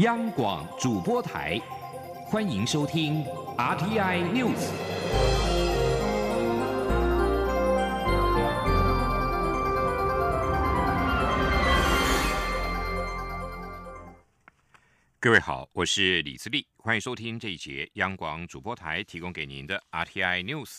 央广主播台，欢迎收听 RTI News。各位好，我是李自立，欢迎收听这一节央广主播台提供给您的 RTI News。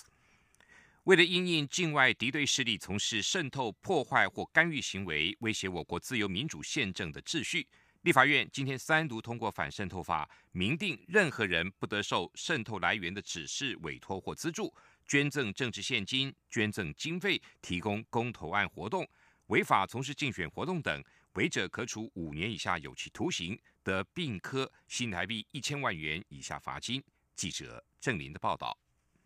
为了因应境外敌对势力从事渗透、破坏或干预行为，威胁我国自由民主宪政的秩序，立法院今天三读通过反渗透法，明定任何人不得受渗透来源的指示、委托或资助，捐赠政治现金、捐赠经费、提供公投案活动、违法从事竞选活动等，违者可处五年以下有期徒刑，得并科新台币一千万元以下罚金。记者郑林的报道。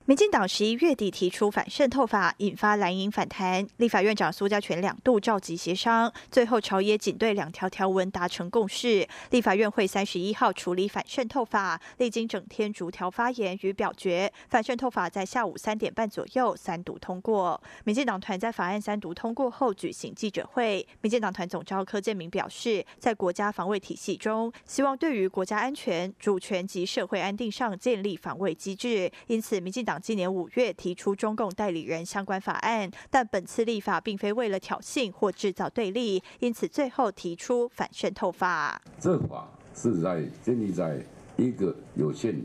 民进党十一月底提出反渗透法，引发蓝营反弹。立法院长苏家全两度召集协商，最后朝野仅对两条条文达成共识。立法院会三十一号处理反渗透法，历经整天逐条发言与表决，反渗透法在下午三点半左右三读通过。民进党团在法案三读通过后举行记者会，民进党团总召柯建明表示，在国家防卫体系中，希望对于国家安全、主权及社会安定上建立防卫机制，因此民进党。今年五月提出中共代理人相关法案，但本次立法并非为了挑衅或制造对立，因此最后提出反渗透法。这法是在建立在一个有限、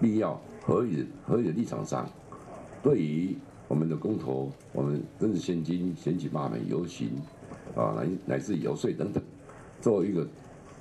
必要、合理、合理的立场上，对于我们的公投、我们政治现金、选举罢免、游行啊，乃乃至游说等等，作为一个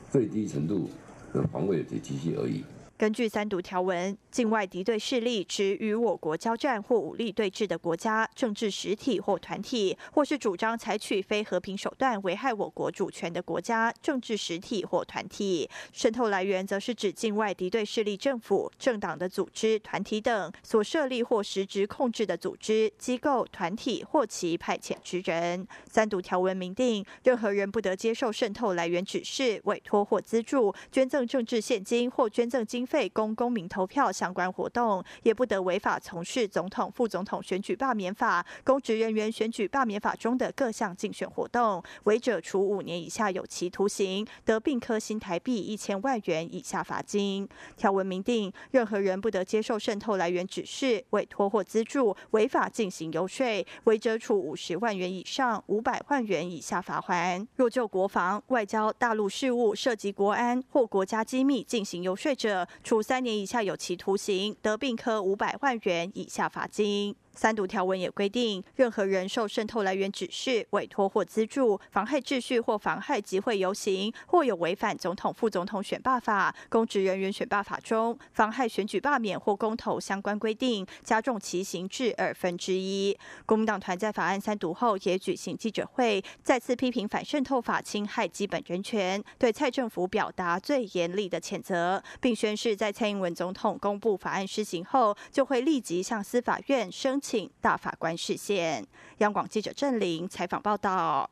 最低程度的防卫的体系而已。根据三读条文，境外敌对势力指与我国交战或武力对峙的国家、政治实体或团体，或是主张采取非和平手段危害我国主权的国家、政治实体或团体。渗透来源则是指境外敌对势力政府、政党的组织、团体等所设立或实质控制的组织、机构、团体或其派遣之人。三读条文明定，任何人不得接受渗透来源指示、委托或资助、捐赠政治现金或捐赠经。费供公民投票相关活动，也不得违法从事总统、副总统选举罢免法、公职人员选举罢免法中的各项竞选活动，违者处五年以下有期徒刑，得并科新台币一千万元以下罚金。条文明定，任何人不得接受渗透来源指示、委托或资助，违法进行游说，违者处五十万元以上五百万元以下罚款。若就国防、外交、大陆事务涉及国安或国家机密进行游说者，处三年以下有期徒行，得病科五百万元以下罚金。三读条文也规定，任何人受渗透来源指示、委托或资助，妨害秩序或妨害集会游行，或有违反总统、副总统选罢法、公职人员选罢法中妨害选举罢免或公投相关规定，加重其刑至二分之一。国民党团在法案三读后也举行记者会，再次批评反渗透法侵害基本人权，对蔡政府表达最严厉的谴责，并宣誓在蔡英文总统公布法案施行后，就会立即向司法院申。请大法官视线。央广记者郑玲采访报道。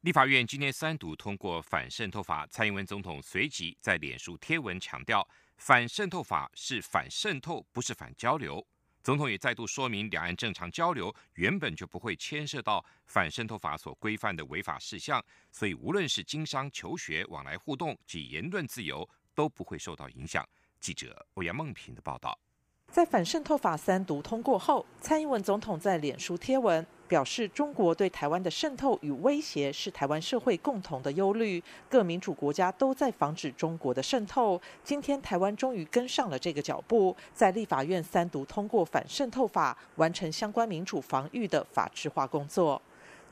立法院今天三读通过反渗透法，蔡英文总统随即在脸书贴文强调，反渗透法是反渗透，不是反交流。总统也再度说明，两岸正常交流原本就不会牵涉到反渗透法所规范的违法事项，所以无论是经商、求学、往来互动及言论自由都不会受到影响。记者欧阳梦平的报道。在反渗透法三读通过后，蔡英文总统在脸书贴文表示，中国对台湾的渗透与威胁是台湾社会共同的忧虑，各民主国家都在防止中国的渗透。今天台湾终于跟上了这个脚步，在立法院三读通过反渗透法，完成相关民主防御的法制化工作。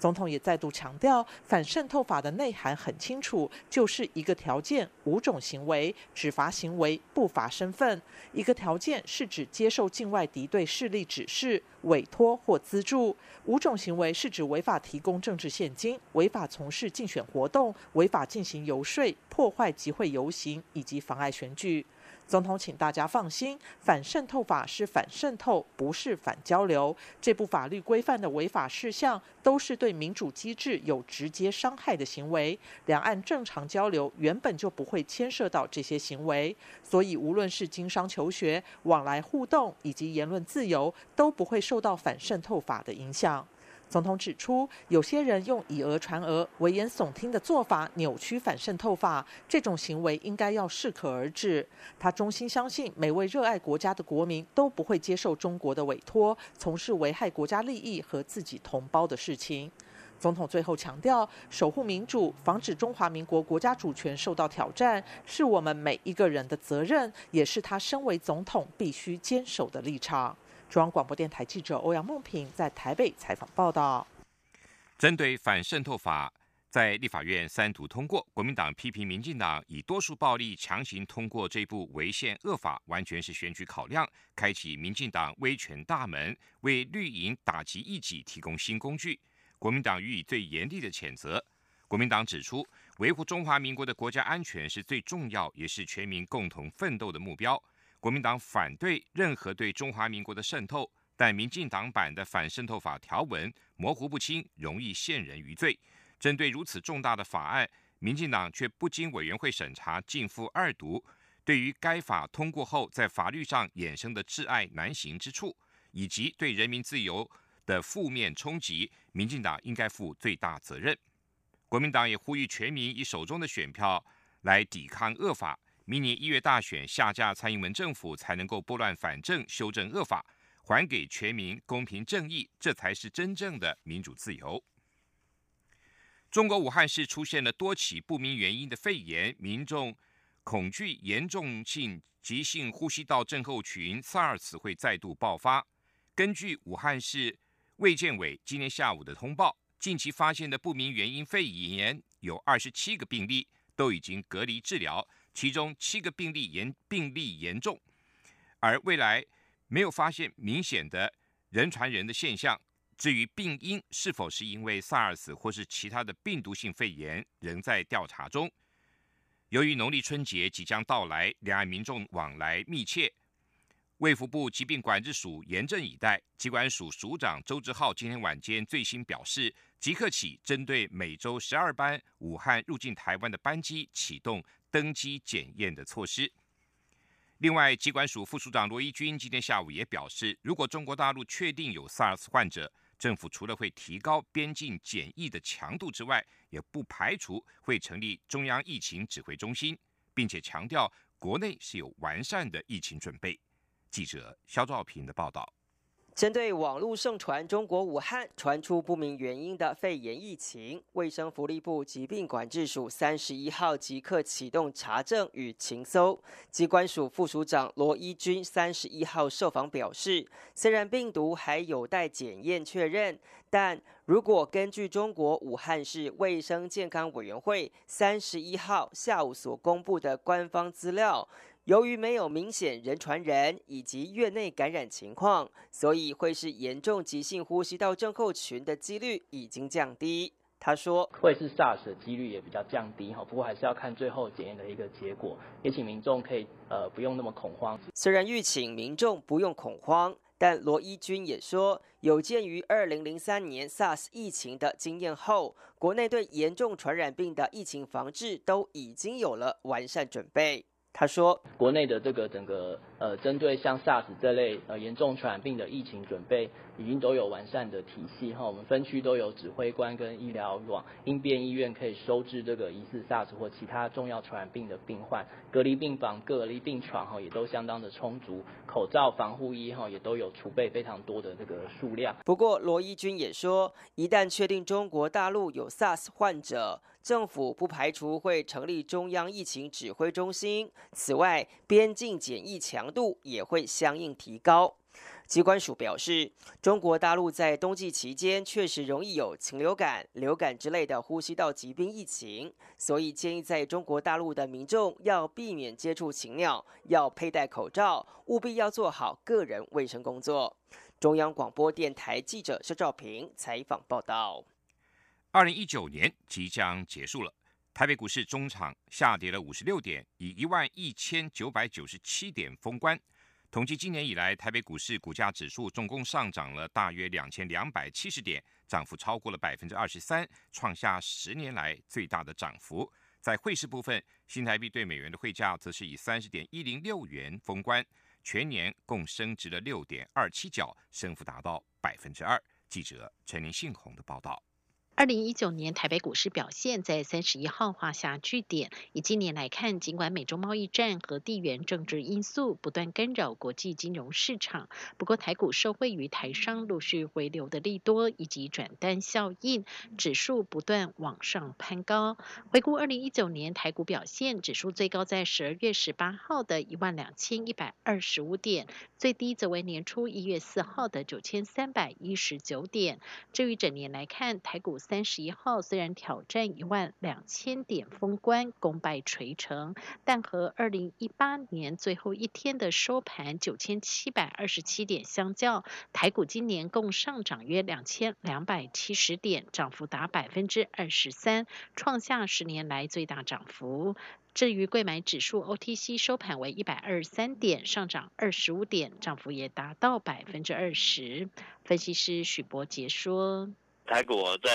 总统也再度强调，反渗透法的内涵很清楚，就是一个条件五种行为，只罚行为不罚身份。一个条件是指接受境外敌对势力指示、委托或资助；五种行为是指违法提供政治现金、违法从事竞选活动、违法进行游说、破坏集会游行以及妨碍选举。总统，请大家放心，反渗透法是反渗透，不是反交流。这部法律规范的违法事项，都是对民主机制有直接伤害的行为。两岸正常交流原本就不会牵涉到这些行为，所以无论是经商求学、往来互动以及言论自由，都不会受到反渗透法的影响。总统指出，有些人用以讹传讹、危言耸听的做法扭曲反渗透法，这种行为应该要适可而止。他衷心相信，每位热爱国家的国民都不会接受中国的委托，从事危害国家利益和自己同胞的事情。总统最后强调，守护民主、防止中华民国国家主权受到挑战，是我们每一个人的责任，也是他身为总统必须坚守的立场。中央广播电台记者欧阳梦平在台北采访报道。针对反渗透法在立法院三读通过，国民党批评民进党以多数暴力强行通过这部违宪恶法，完全是选举考量，开启民进党威权大门，为绿营打击异己提供新工具。国民党予以最严厉的谴责。国民党指出，维护中华民国的国家安全是最重要，也是全民共同奋斗的目标。国民党反对任何对中华民国的渗透，但民进党版的反渗透法条文模糊不清，容易陷人于罪。针对如此重大的法案，民进党却不经委员会审查进赴二读。对于该法通过后在法律上衍生的挚爱难行之处，以及对人民自由的负面冲击，民进党应该负最大责任。国民党也呼吁全民以手中的选票来抵抗恶法。明年一月大选下架蔡英文政府，才能够拨乱反正，修正恶法，还给全民公平正义，这才是真正的民主自由。中国武汉市出现了多起不明原因的肺炎，民众恐惧严重性急性呼吸道症候群 SARS 会再度爆发。根据武汉市卫健委今天下午的通报，近期发现的不明原因肺炎有二十七个病例，都已经隔离治疗。其中七个病例严病例严重，而未来没有发现明显的人传人的现象。至于病因是否是因为 SARS 或是其他的病毒性肺炎，仍在调查中。由于农历春节即将到来，两岸民众往来密切，卫福部疾病管制署严阵以待。疾管署署长周志浩今天晚间最新表示，即刻起针对每周十二班武汉入境台湾的班机启动。登机检验的措施。另外，机关署副署长罗一军今天下午也表示，如果中国大陆确定有 SARS 患者，政府除了会提高边境检疫的强度之外，也不排除会成立中央疫情指挥中心，并且强调国内是有完善的疫情准备。记者肖兆平的报道。针对网络盛传中国武汉传出不明原因的肺炎疫情，卫生福利部疾病管制署三十一号即刻启动查证与情搜。机关署副署长罗一军三十一号受访表示，虽然病毒还有待检验确认，但如果根据中国武汉市卫生健康委员会三十一号下午所公布的官方资料。由于没有明显人传人以及院内感染情况，所以会是严重急性呼吸道症候群的几率已经降低。他说，会是 SARS 的几率也比较降低哈，不过还是要看最后检验的一个结果。也请民众可以呃不用那么恐慌。虽然预请民众不用恐慌，但罗一军也说，有鉴于二零零三年 SARS 疫情的经验后，国内对严重传染病的疫情防治都已经有了完善准备。他说：“国内的这个整个呃，针对像 SARS 这类呃严重传染病的疫情准备，已经都有完善的体系哈。我们分区都有指挥官跟医疗网，应变医院可以收治这个疑似 SARS 或其他重要传染病的病患，隔离病房、隔离病床哈也都相当的充足，口罩、防护衣哈也都有储备非常多的这个数量。不过罗一军也说，一旦确定中国大陆有 SARS 患者。”政府不排除会成立中央疫情指挥中心。此外，边境检疫强度也会相应提高。机关署表示，中国大陆在冬季期间确实容易有禽流感、流感之类的呼吸道疾病疫情，所以建议在中国大陆的民众要避免接触禽鸟，要佩戴口罩，务必要做好个人卫生工作。中央广播电台记者肖兆平采访报道。二零一九年即将结束了，台北股市中场下跌了五十六点，以一万一千九百九十七点封关。统计今年以来，台北股市股价指数总共上涨了大约两千两百七十点，涨幅超过了百分之二十三，创下十年来最大的涨幅。在汇市部分，新台币对美元的汇价则是以三十点一零六元封关，全年共升值了六点二七角，升幅达到百分之二。记者陈林信宏的报道。二零一九年台北股市表现，在三十一号画下句点。以今年来看，尽管美中贸易战和地缘政治因素不断干扰国际金融市场，不过台股受惠于台商陆续回流的利多以及转单效应，指数不断往上攀高。回顾二零一九年台股表现，指数最高在十二月十八号的一万两千一百二十五点，最低则为年初一月四号的九千三百一十九点。至于整年来看，台股。三十一号虽然挑战一万两千点封关，功败垂成，但和二零一八年最后一天的收盘九千七百二十七点相较，台股今年共上涨约两千两百七十点，涨幅达百分之二十三，创下十年来最大涨幅。至于贵买指数 OTC 收盘为一百二十三点，上涨二十五点，涨幅也达到百分之二十。分析师许博杰说。台股在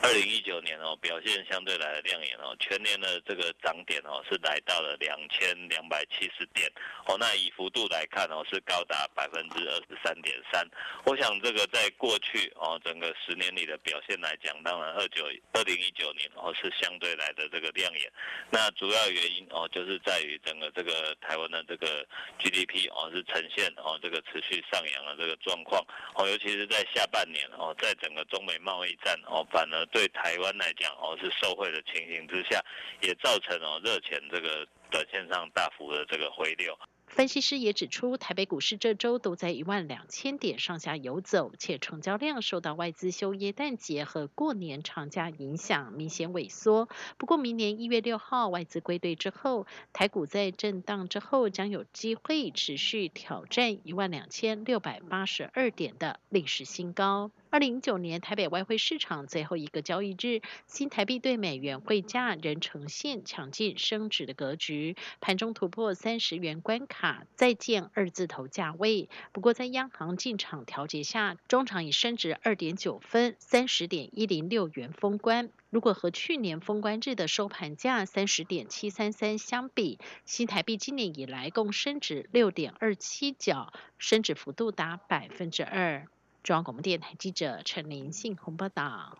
二零一九年哦，表现相对来的亮眼哦，全年的这个涨点哦是来到了两千两百七十点哦，那以幅度来看哦是高达百分之二十三点三。我想这个在过去哦整个十年里的表现来讲，当然二九二零一九年哦是相对来的这个亮眼。那主要原因哦就是在于整个这个台湾的这个 GDP 哦是呈现哦这个持续上扬的这个状况哦，尤其是在下半年哦，在整个中美贸易战哦，反而对台湾来讲哦是受惠的情形之下，也造成哦热钱这个短线上大幅的这个回流。分析师也指出，台北股市这周都在一万两千点上下游走，且成交量受到外资休耶诞节和过年长假影响，明显萎缩。不过，明年一月六号外资归队之后，台股在震荡之后将有机会持续挑战一万两千六百八十二点的历史新高。二零一九年台北外汇市场最后一个交易日，新台币对美元汇价仍呈现强劲升值的格局，盘中突破三十元关卡，再见二字头价位。不过在央行进场调节下，中场已升值二点九分，三十点一零六元封关。如果和去年封关日的收盘价三十点七三三相比，新台币今年以来共升值六点二七角，升值幅度达百分之二。中央广播电台记者陈林信鸿报道：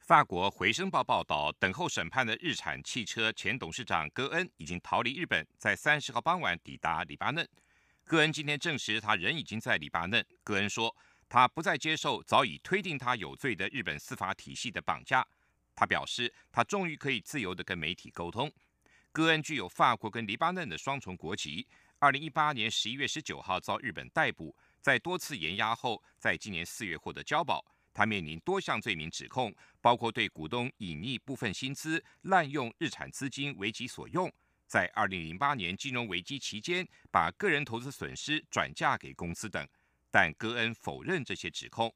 法国《回声报》报道，等候审判的日产汽车前董事长戈恩已经逃离日本，在三十号傍晚抵达黎巴嫩。戈恩今天证实，他人已经在黎巴嫩。戈恩说，他不再接受早已推定他有罪的日本司法体系的绑架。他表示，他终于可以自由地跟媒体沟通。戈恩具有法国跟黎巴嫩的双重国籍。二零一八年十一月十九号遭日本逮捕。在多次延押后，在今年四月获得交保。他面临多项罪名指控，包括对股东隐匿部分薪资、滥用日产资金为己所用，在二零零八年金融危机期间把个人投资损失转嫁给公司等。但戈恩否认这些指控。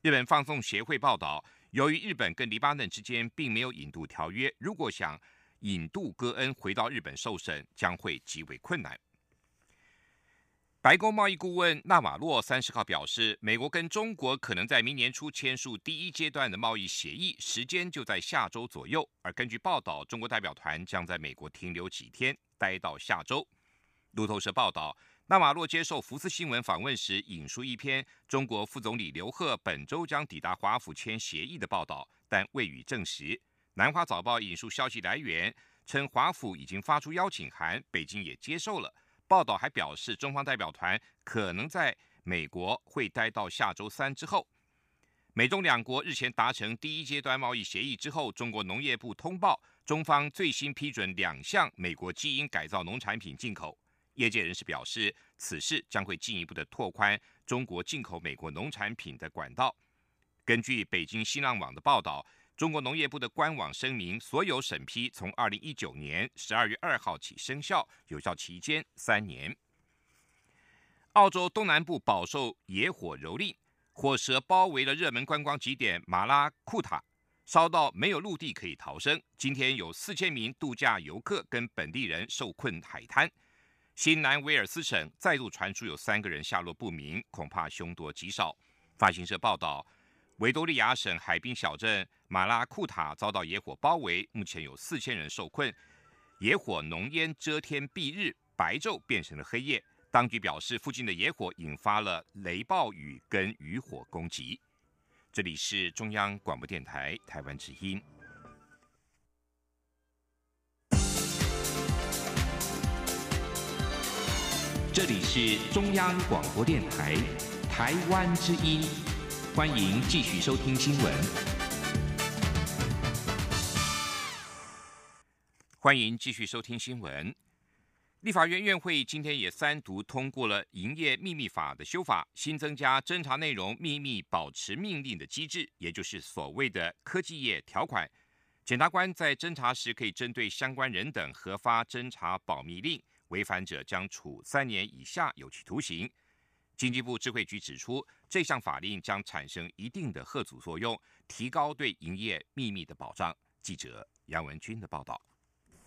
日本放送协会报道，由于日本跟黎巴嫩之间并没有引渡条约，如果想引渡戈恩回到日本受审，将会极为困难。白宫贸易顾问纳瓦洛三十号表示，美国跟中国可能在明年初签署第一阶段的贸易协议，时间就在下周左右。而根据报道，中国代表团将在美国停留几天，待到下周。路透社报道，纳瓦洛接受福斯新闻访问时引述一篇中国副总理刘鹤本周将抵达华府签协议的报道，但未予证实。南华早报引述消息来源称，华府已经发出邀请函，北京也接受了。报道还表示，中方代表团可能在美国会待到下周三之后。美中两国日前达成第一阶段贸易协议之后，中国农业部通报，中方最新批准两项美国基因改造农产品进口。业界人士表示，此事将会进一步的拓宽中国进口美国农产品的管道。根据北京新浪网的报道。中国农业部的官网声明，所有审批从二零一九年十二月二号起生效，有效期间三年。澳洲东南部饱受野火蹂躏，火舌包围了热门观光景点马拉库塔，烧到没有陆地可以逃生。今天有四千名度假游客跟本地人受困海滩。新南威尔斯省再度传出有三个人下落不明，恐怕凶多吉少。法新社报道。维多利亚省海滨小镇马拉库塔遭到野火包围，目前有四千人受困。野火浓烟遮天蔽日，白昼变成了黑夜。当局表示，附近的野火引发了雷暴雨跟渔火攻击。这里是中央广播电台台湾之音。这里是中央广播电台台湾之音，欢迎继续收听新闻。欢迎继续收听新闻。立法院院会今天也三读通过了《营业秘密法》的修法，新增加侦查内容秘密保持命令的机制，也就是所谓的科技业条款。检察官在侦查时可以针对相关人等核发侦查保密令。违反者将处三年以下有期徒刑。经济部智慧局指出，这项法令将产生一定的贺阻作用，提高对营业秘密的保障。记者杨文军的报道。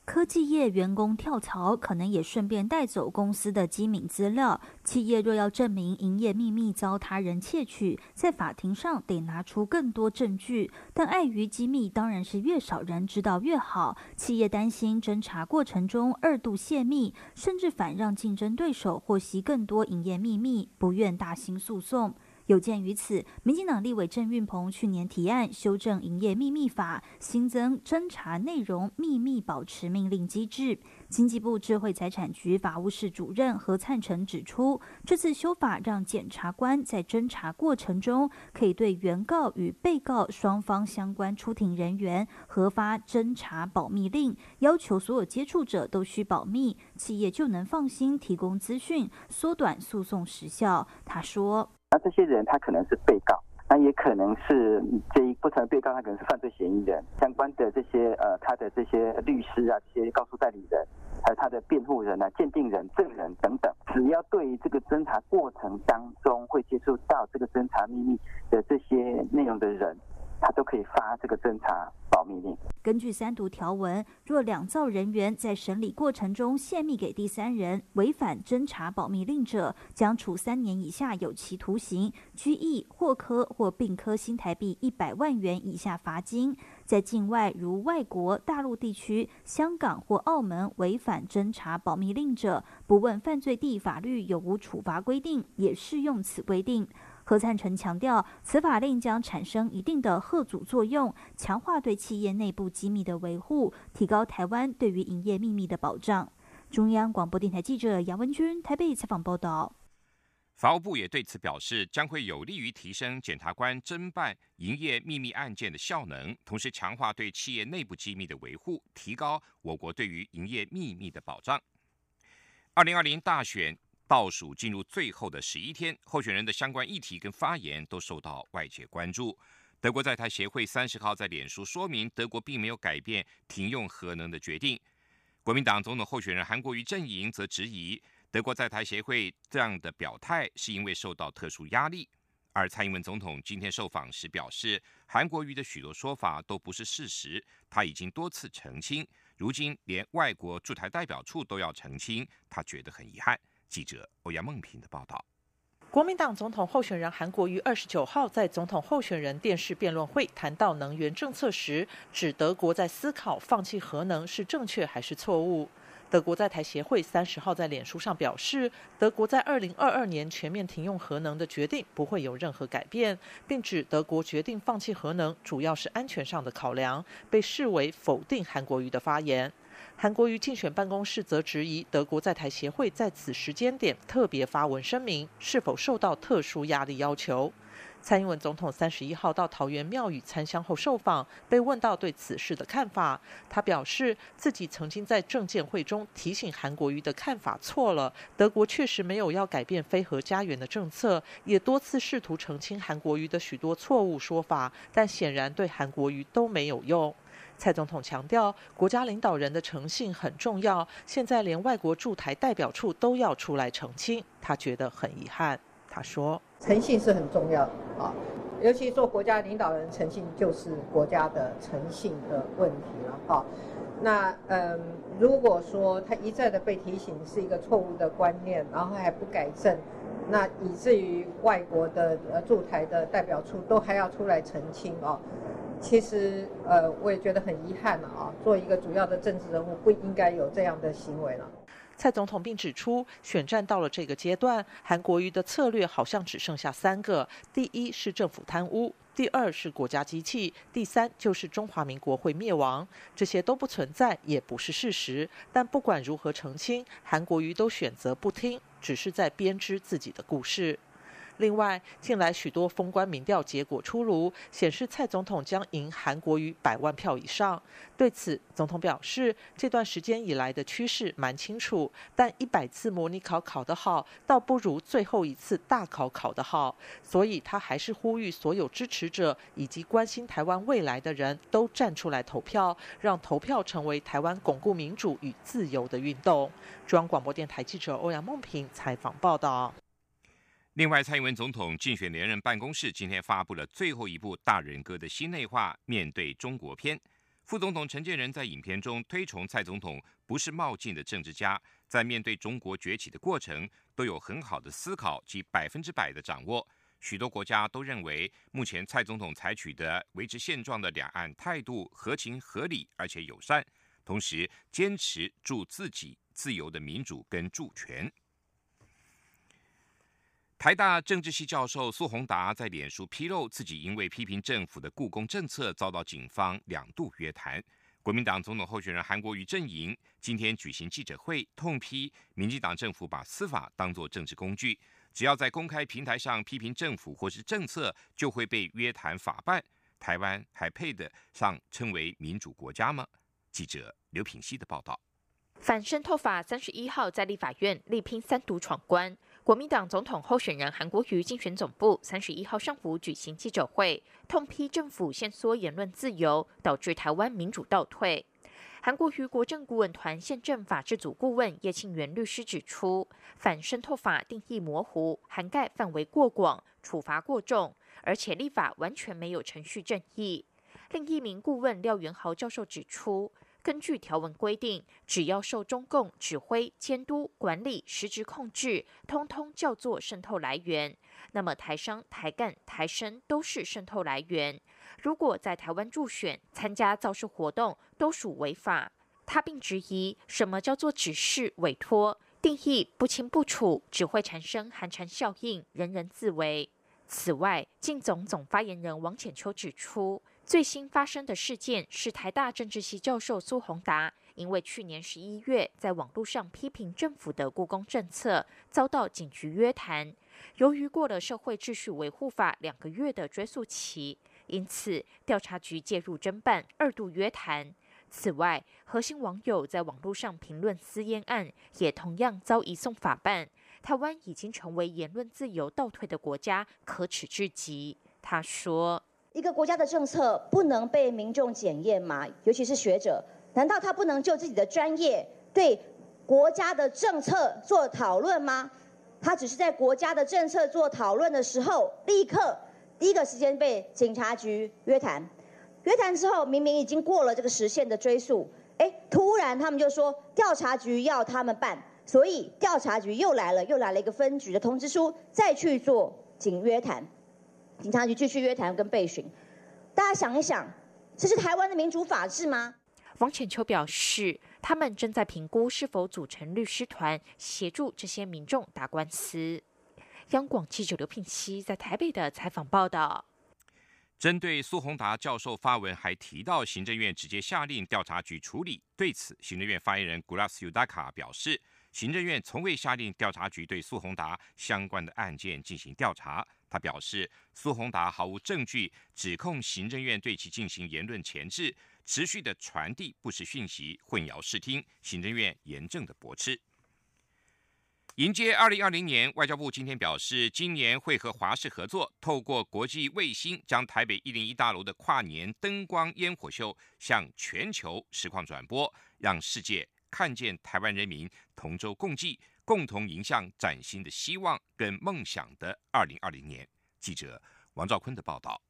科技业员工跳槽，可能也顺便带走公司的机敏资料。企业若要证明营业秘密遭他人窃取，在法庭上得拿出更多证据。但碍于机密，当然是越少人知道越好。企业担心侦查过程中二度泄密，甚至反让竞争对手获悉更多营业秘密，不愿大兴诉讼。有鉴于此，民进党立委郑运鹏去年提案修正营业秘密法，新增侦查内容秘密保持命令机制。经济部智慧财产局法务室主任何灿成指出，这次修法让检察官在侦查过程中，可以对原告与被告双方相关出庭人员核发侦查保密令，要求所有接触者都需保密，企业就能放心提供资讯，缩短诉讼时效。他说：“这些人他可能是被告。”那也可能是这一不成被告，他可能是犯罪嫌疑人。相关的这些呃，他的这些律师啊，这些告诉代理人，还有他的辩护人啊、鉴定人、证人等等，只要对于这个侦查过程当中会接触到这个侦查秘密的这些内容的人。他都可以发这个侦查。根据三读条文，若两造人员在审理过程中泄密给第三人，违反侦查保密令者，将处三年以下有期徒刑、拘役或科或并科新台币一百万元以下罚金。在境外，如外国、大陆地区、香港或澳门违反侦查保密令者，不问犯罪地法律有无处罚规定，也适用此规定。何灿成强调，此法令将产生一定的贺阻作用，强化对企业内部机密的维护，提高台湾对于营业秘密的保障。中央广播电台记者杨文君台北采访报道。法务部也对此表示，将会有利于提升检察官侦办营业秘密案件的效能，同时强化对企业内部机密的维护，提高我国对于营业秘密的保障。二零二零大选。倒数进入最后的十一天，候选人的相关议题跟发言都受到外界关注。德国在台协会三十号在脸书说明，德国并没有改变停用核能的决定。国民党总统候选人韩国瑜阵营则质疑，德国在台协会这样的表态是因为受到特殊压力。而蔡英文总统今天受访时表示，韩国瑜的许多说法都不是事实，他已经多次澄清，如今连外国驻台代表处都要澄清，他觉得很遗憾。记者欧阳梦平的报道：国民党总统候选人韩国瑜二十九号在总统候选人电视辩论会谈到能源政策时，指德国在思考放弃核能是正确还是错误。德国在台协会三十号在脸书上表示，德国在二零二二年全面停用核能的决定不会有任何改变，并指德国决定放弃核能主要是安全上的考量，被视为否定韩国瑜的发言。韩国瑜竞选办公室则质疑德国在台协会在此时间点特别发文声明，是否受到特殊压力要求。蔡英文总统三十一号到桃园庙宇参香后受访，被问到对此事的看法，他表示自己曾经在政见会中提醒韩国瑜的看法错了，德国确实没有要改变非核家园的政策，也多次试图澄清韩国瑜的许多错误说法，但显然对韩国瑜都没有用。蔡总统强调，国家领导人的诚信很重要。现在连外国驻台代表处都要出来澄清，他觉得很遗憾。他说：“诚信是很重要啊，尤其做国家领导人，诚信就是国家的诚信的问题了哈。那嗯，如果说他一再的被提醒是一个错误的观念，然后还不改正，那以至于外国的呃驻台的代表处都还要出来澄清哦。”其实，呃，我也觉得很遗憾了啊。做一个主要的政治人物，不应该有这样的行为了。蔡总统并指出，选战到了这个阶段，韩国瑜的策略好像只剩下三个：第一是政府贪污。第二是国家机器，第三就是中华民国会灭亡，这些都不存在，也不是事实。但不管如何澄清，韩国瑜都选择不听，只是在编织自己的故事。另外，近来许多封关民调结果出炉，显示蔡总统将赢韩国瑜百万票以上。对此，总统表示，这段时间以来的趋势蛮清楚，但一百次模拟考考得好，倒不如最后一次大考考得好。所以他还是呼吁所有支持者以及关心台湾未来的人都站出来投票，让投票成为台湾巩固民主与自由的运动。中央广播电台记者欧阳梦平采访报道。另外，蔡英文总统竞选连任办公室今天发布了最后一部大人哥的新内化《面对中国篇》。副总统陈建仁在影片中推崇蔡总统不是冒进的政治家，在面对中国崛起的过程都有很好的思考及百分之百的掌握。许多国家都认为，目前蔡总统采取的维持现状的两岸态度合情合理而且友善，同时坚持住自己自由的民主跟主权。台大政治系教授苏宏达在脸书披露，自己因为批评政府的故宫政策，遭到警方两度约谈。国民党总统候选人韩国瑜阵营今天举行记者会，痛批民进党政府把司法当作政治工具，只要在公开平台上批评政府或是政策，就会被约谈法办。台湾还配得上称为民主国家吗？记者刘品希的报道。反渗透法三十一号在立法院力拼三读闯关。国民党总统候选人韩国瑜竞选总部三十一号上午举行记者会，痛批政府限缩言论自由，导致台湾民主倒退。韩国瑜国政顾问团宪政法制组顾问叶庆元律师指出，反渗透法定义模糊，涵盖范围过广，处罚过重，而且立法完全没有程序正义。另一名顾问廖元豪教授指出。根据条文规定，只要受中共指挥、监督、管理、实质控制，通通叫做渗透来源。那么台商、台干、台生都是渗透来源。如果在台湾助选、参加造势活动，都属违法。他并质疑，什么叫做指示、委托？定义不清不楚，只会产生寒蝉效应，人人自危。此外，晋总总发言人王浅秋指出。最新发生的事件是台大政治系教授苏宏达，因为去年十一月在网络上批评政府的故宫政策，遭到警局约谈。由于过了社会秩序维护法两个月的追诉期，因此调查局介入侦办，二度约谈。此外，核心网友在网络上评论私烟案，也同样遭移送法办。台湾已经成为言论自由倒退的国家，可耻至极。他说。一个国家的政策不能被民众检验吗？尤其是学者，难道他不能就自己的专业对国家的政策做讨论吗？他只是在国家的政策做讨论的时候，立刻第一个时间被警察局约谈。约谈之后，明明已经过了这个时限的追诉，哎，突然他们就说调查局要他们办，所以调查局又来了，又来了一个分局的通知书，再去做警约谈。警察局继续约谈跟备询，大家想一想，这是台湾的民主法治吗？王浅秋表示，他们正在评估是否组成律师团协助这些民众打官司。央广记者刘聘熙在台北的采访报道。针对苏宏达教授发文，还提到行政院直接下令调查局处理。对此，行政院发言人 Gras Udaka 表示，行政院从未下令调查局对苏宏达相关的案件进行调查。他表示，苏宏达毫无证据指控行政院对其进行言论前置，持续的传递不实讯息，混淆视听。行政院严正的驳斥。迎接二零二零年，外交部今天表示，今年会和华视合作，透过国际卫星，将台北一零一大楼的跨年灯光烟火秀向全球实况转播，让世界看见台湾人民同舟共济。共同迎向崭新的希望跟梦想的二零二零年。记者王兆坤的报道。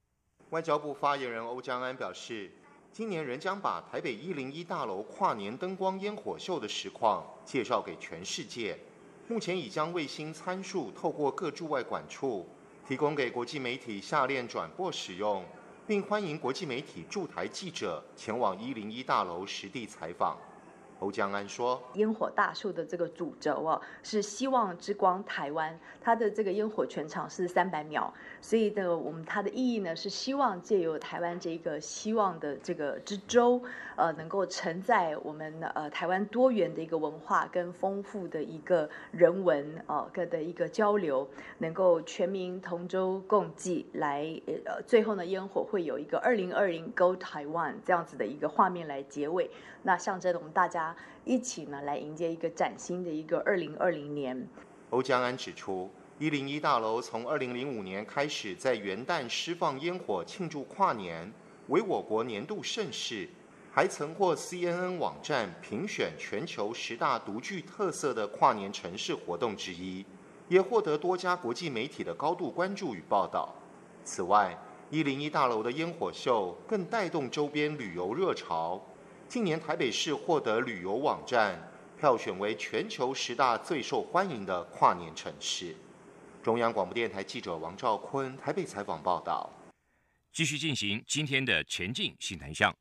外交部发言人欧江安表示，今年仍将把台北一零一大楼跨年灯光烟火秀的实况介绍给全世界。目前已将卫星参数透过各驻外管处提供给国际媒体下链转播使用，并欢迎国际媒体驻台记者前往一零一大楼实地采访。欧江安说：“烟火大秀的这个主轴哦，是希望之光台湾，它的这个烟火全场是三百秒，所以的我们它的意义呢，是希望借由台湾这个希望的这个之舟，呃，能够承载我们呃台湾多元的一个文化跟丰富的一个人文哦个的一个交流，能够全民同舟共济，来呃最后呢烟火会有一个二零二零 Go Taiwan 这样子的一个画面来结尾，那象征我们大家。一起呢，来迎接一个崭新的一个二零二零年。欧江安指出，一零一大楼从二零零五年开始在元旦释放烟火庆祝跨年，为我国年度盛事，还曾获 CNN 网站评选全球十大独具特色的跨年城市活动之一，也获得多家国际媒体的高度关注与报道。此外，一零一大楼的烟火秀更带动周边旅游热潮。近年台北市获得旅游网站票选为全球十大最受欢迎的跨年城市。中央广播电台记者王兆坤台北采访报道。继续进行今天的前进新南向。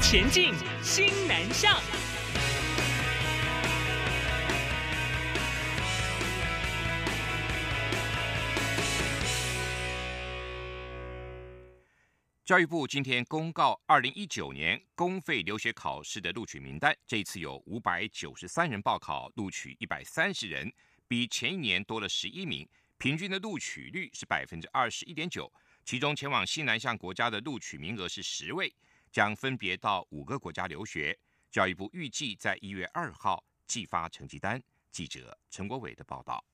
前进新南向。教育部今天公告，二零一九年公费留学考试的录取名单，这一次有五百九十三人报考，录取一百三十人，比前一年多了十一名，平均的录取率是百分之二十一点九。其中前往西南向国家的录取名额是十位，将分别到五个国家留学。教育部预计在一月二号寄发成绩单。记者陈国伟的报道。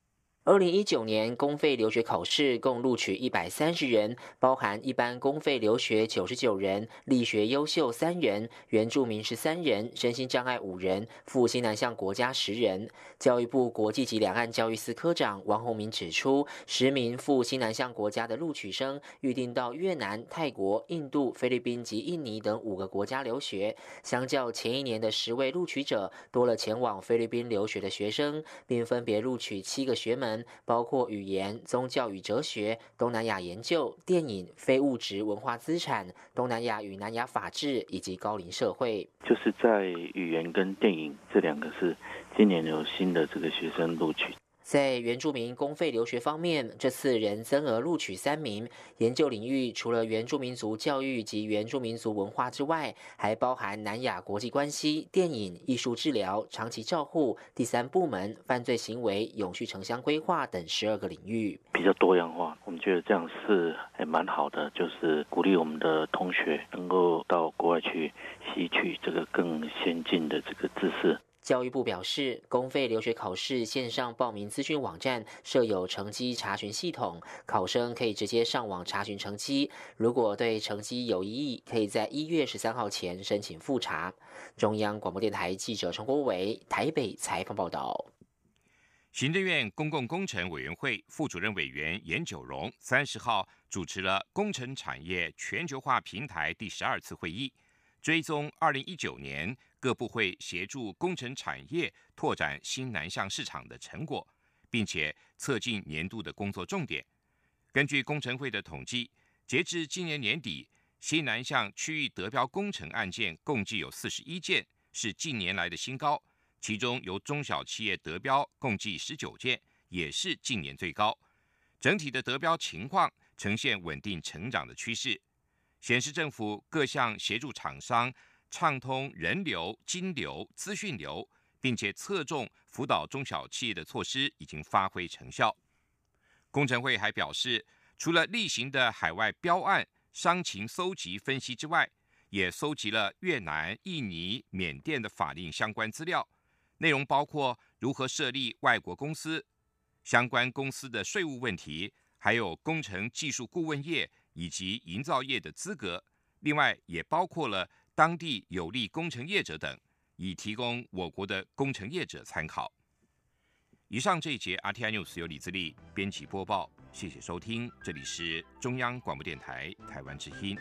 二零一九年公费留学考试共录取一百三十人，包含一般公费留学九十九人，力学优秀三人，原住民十三人，身心障碍五人，赴新南向国家十人。教育部国际及两岸教育司科长王宏明指出，十名赴新南向国家的录取生预定到越南、泰国、印度、菲律宾及印尼等五个国家留学，相较前一年的十位录取者，多了前往菲律宾留学的学生，并分别录取七个学门。包括语言、宗教与哲学、东南亚研究、电影、非物质文化资产、东南亚与南亚法制以及高龄社会。就是在语言跟电影这两个是今年有新的这个学生录取。在原住民公费留学方面，这次仍增额录取三名。研究领域除了原住民族教育及原住民族文化之外，还包含南亚国际关系、电影、艺术治疗、长期照护、第三部门、犯罪行为、永续城乡规划等十二个领域，比较多样化。我们觉得这样是还蛮好的，就是鼓励我们的同学能够到国外去吸取这个更先进的这个知识。教育部表示，公费留学考试线上报名资讯网站设有成绩查询系统，考生可以直接上网查询成绩。如果对成绩有异议，可以在一月十三号前申请复查。中央广播电台记者陈国伟台北采访报道。行政院公共工程委员会副主任委员严九荣三十号主持了工程产业全球化平台第十二次会议，追踪二零一九年。各部会协助工程产业拓展新南向市场的成果，并且测进年度的工作重点。根据工程会的统计，截至今年年底，新南向区域得标工程案件共计有四十一件，是近年来的新高。其中由中小企业得标共计十九件，也是近年最高。整体的得标情况呈现稳定成长的趋势，显示政府各项协助厂商。畅通人流、金流、资讯流，并且侧重辅导中小企业的措施已经发挥成效。工程会还表示，除了例行的海外标案商情搜集分析之外，也搜集了越南、印尼、缅甸的法令相关资料，内容包括如何设立外国公司、相关公司的税务问题，还有工程技术顾问业以及营造业的资格。另外，也包括了。当地有利工程业者等，以提供我国的工程业者参考。以上这一节 RTI News 由李自立编辑播报，谢谢收听，这里是中央广播电台台湾之音。